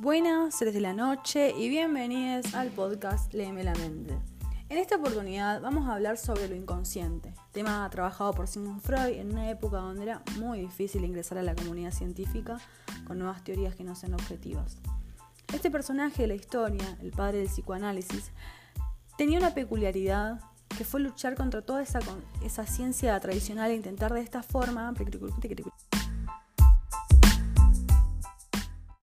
Buenas, seres de la noche y bienvenidos al podcast Léeme la mente. En esta oportunidad vamos a hablar sobre lo inconsciente, tema trabajado por Sigmund Freud en una época donde era muy difícil ingresar a la comunidad científica con nuevas teorías que no sean objetivas. Este personaje de la historia, el padre del psicoanálisis, tenía una peculiaridad que fue luchar contra toda esa, esa ciencia tradicional e intentar de esta forma